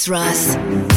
DJ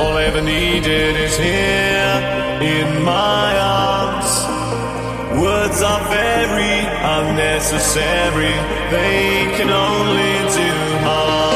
all I ever needed is here in my arms. Words are very unnecessary, they can only do harm.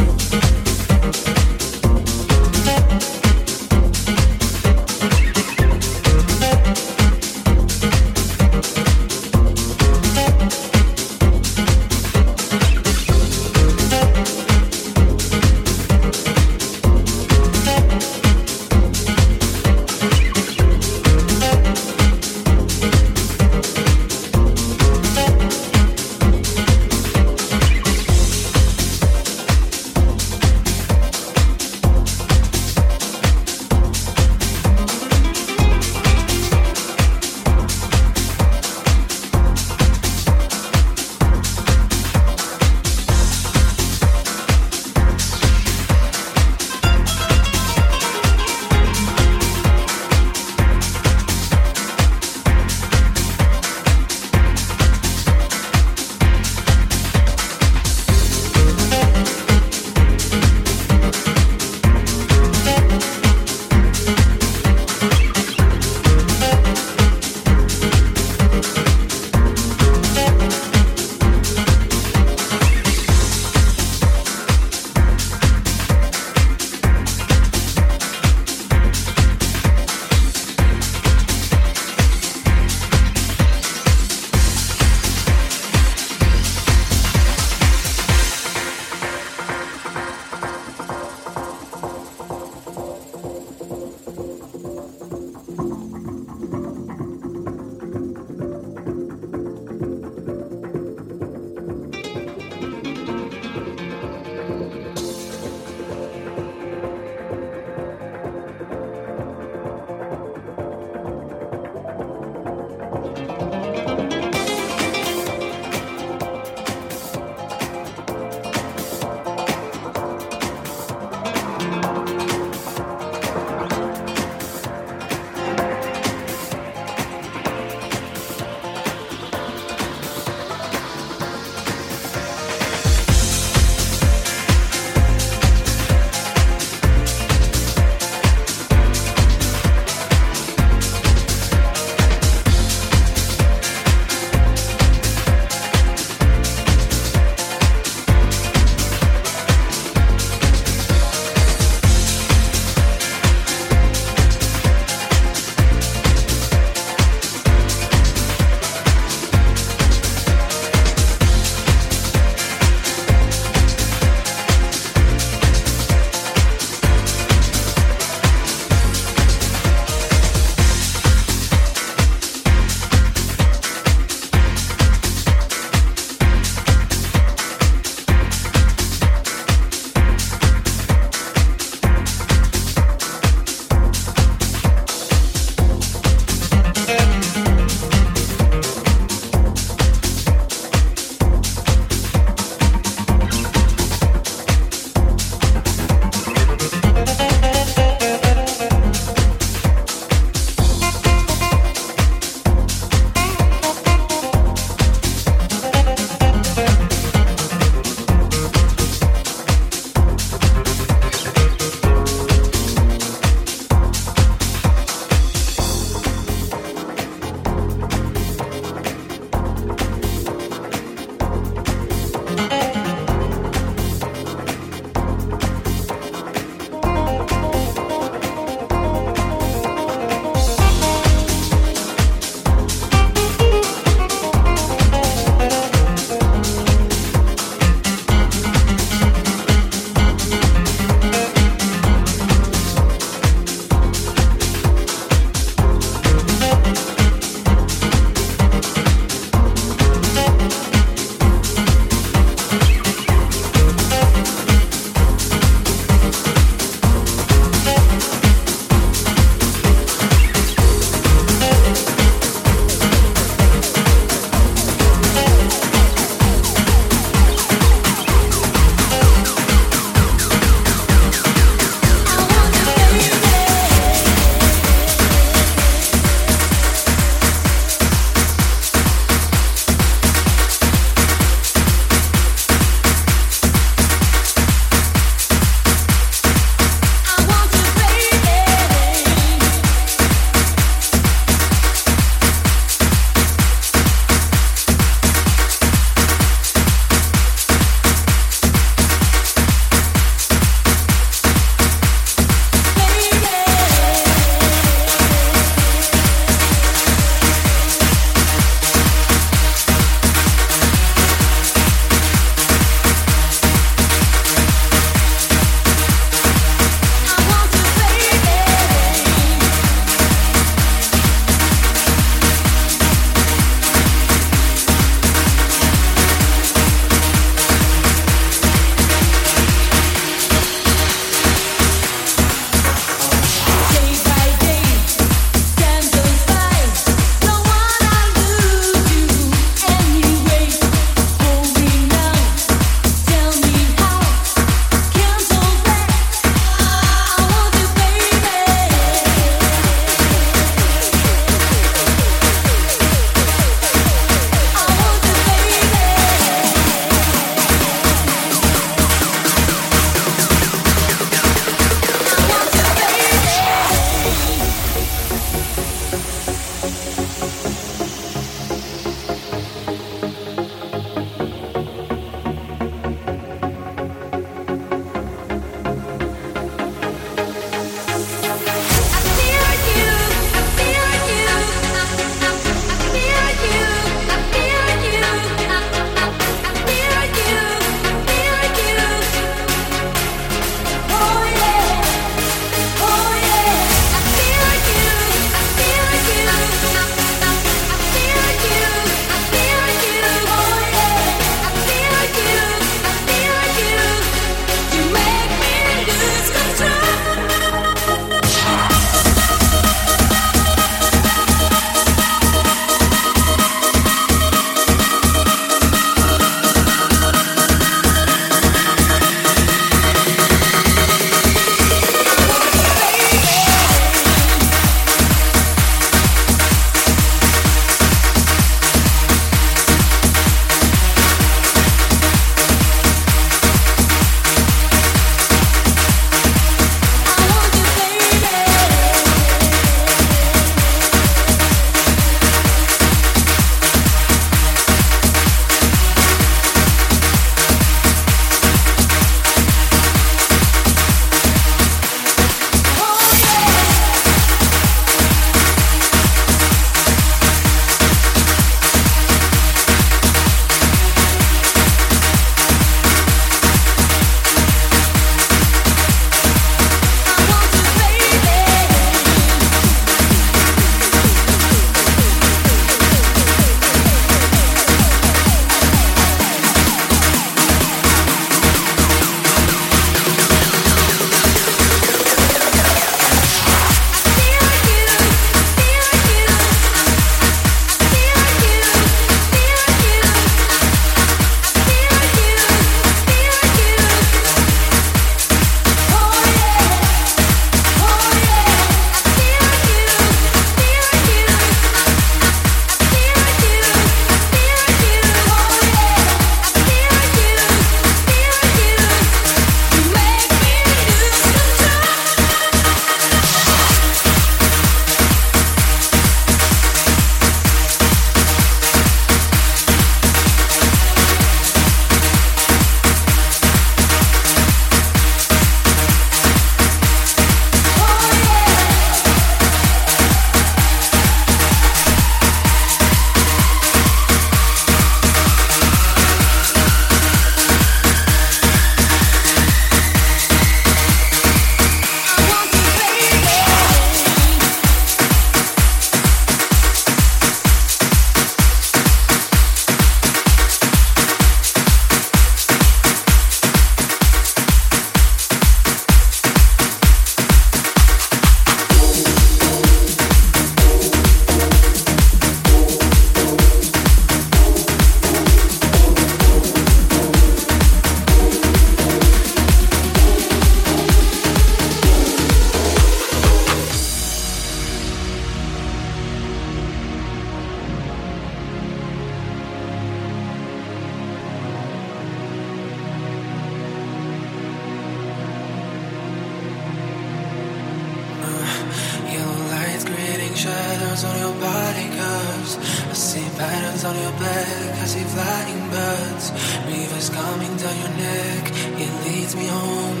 Shadows on your body curves. I see patterns on your back. I see flying birds. Rivers coming down your neck. It leads me home.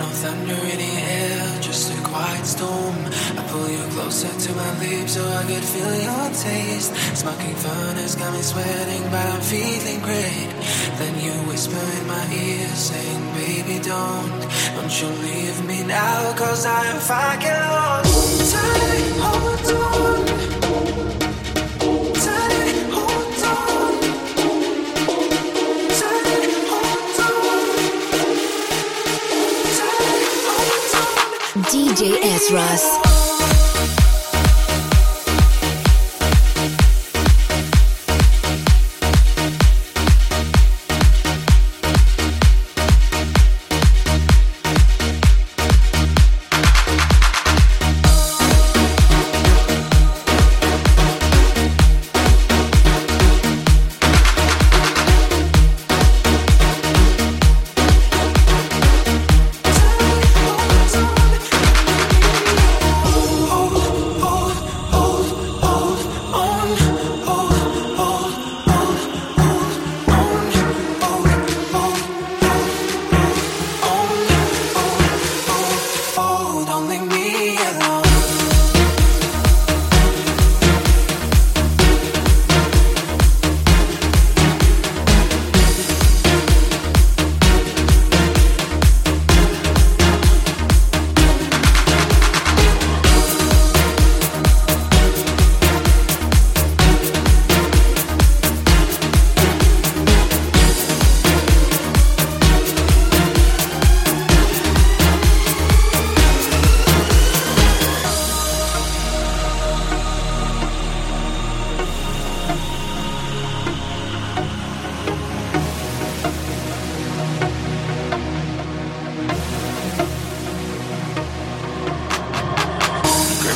No thunder in the air, just a quiet storm. I pull you closer to my lips so I could feel your taste. Smoking furnace got me sweating, but I'm feeling great. Then you whisper in my ear, saying, Baby, don't, don't you leave me now, cause I'm fucking lost. Tight, hold on. DJ S.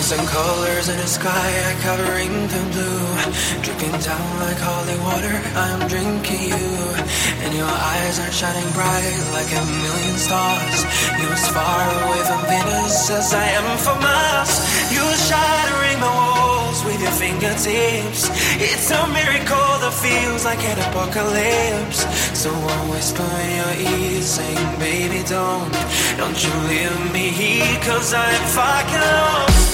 Crimson colors in the sky are covering the blue. Dripping down like holy water, I'm drinking you. And your eyes are shining bright like a million stars. You're as far away from Venus as I am from Mars. You're shattering the walls with your fingertips. It's a miracle that feels like an apocalypse. So I'll whisper in your ear, saying, Baby, don't, don't you leave me here, cause I'm fucking lost.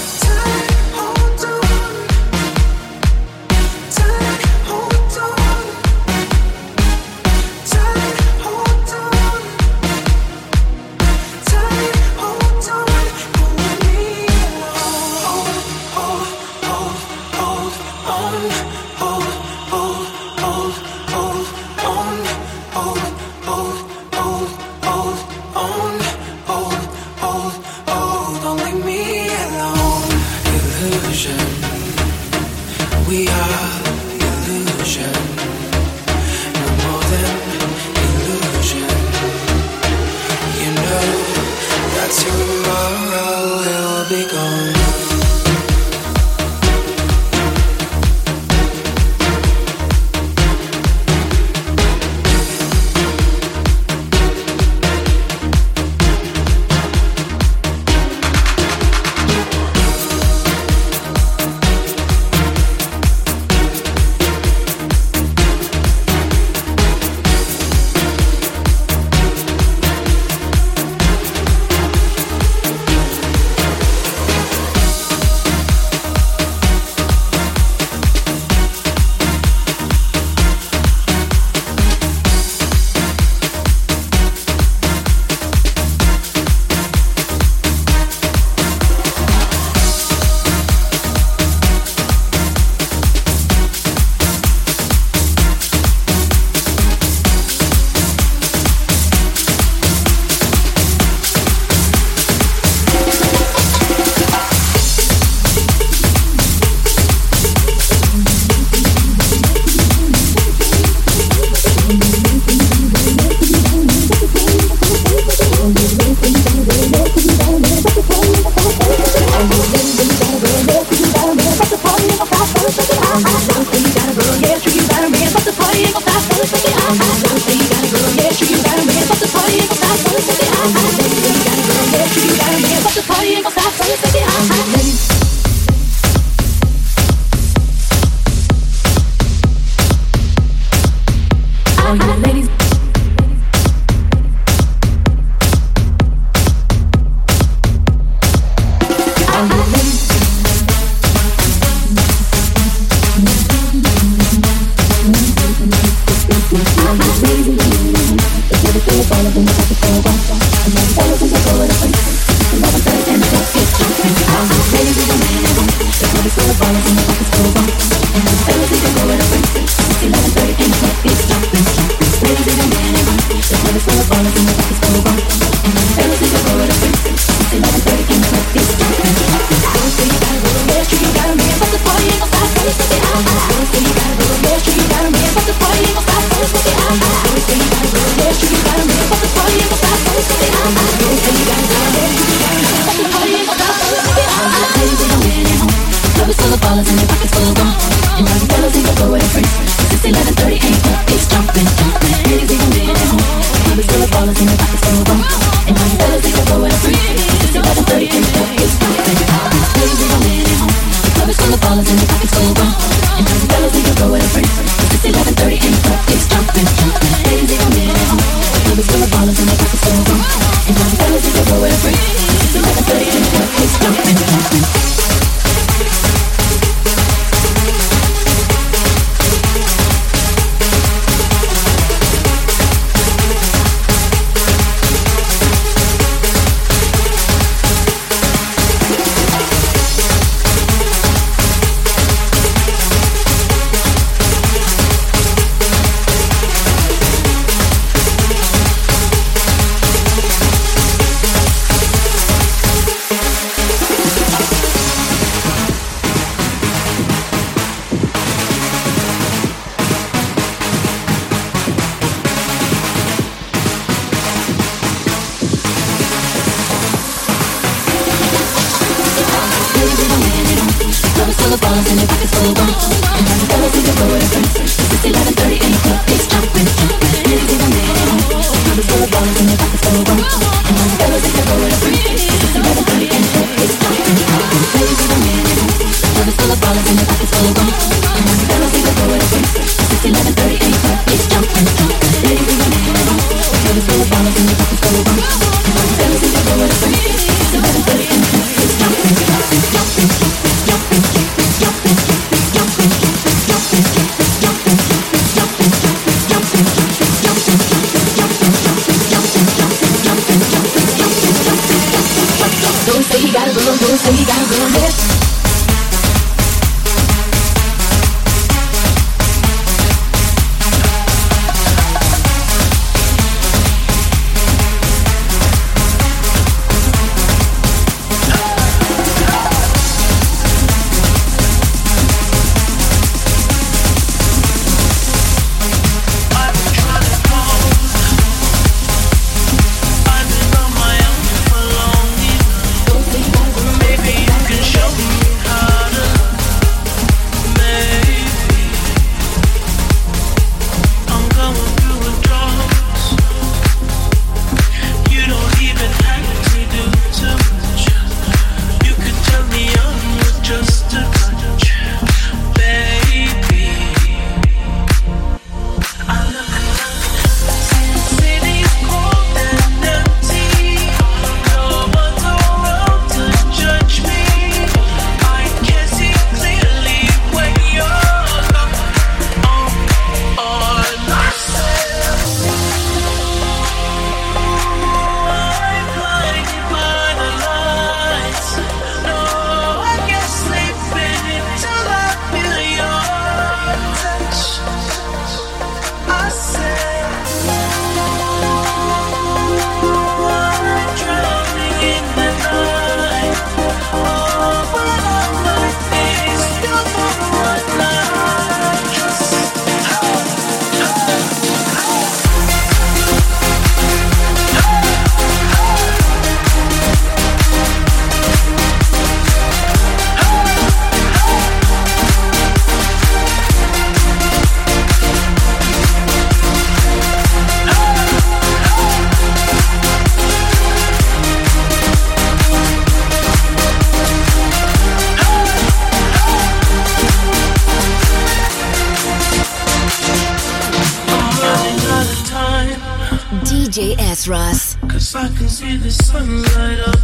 I can see the sunlight.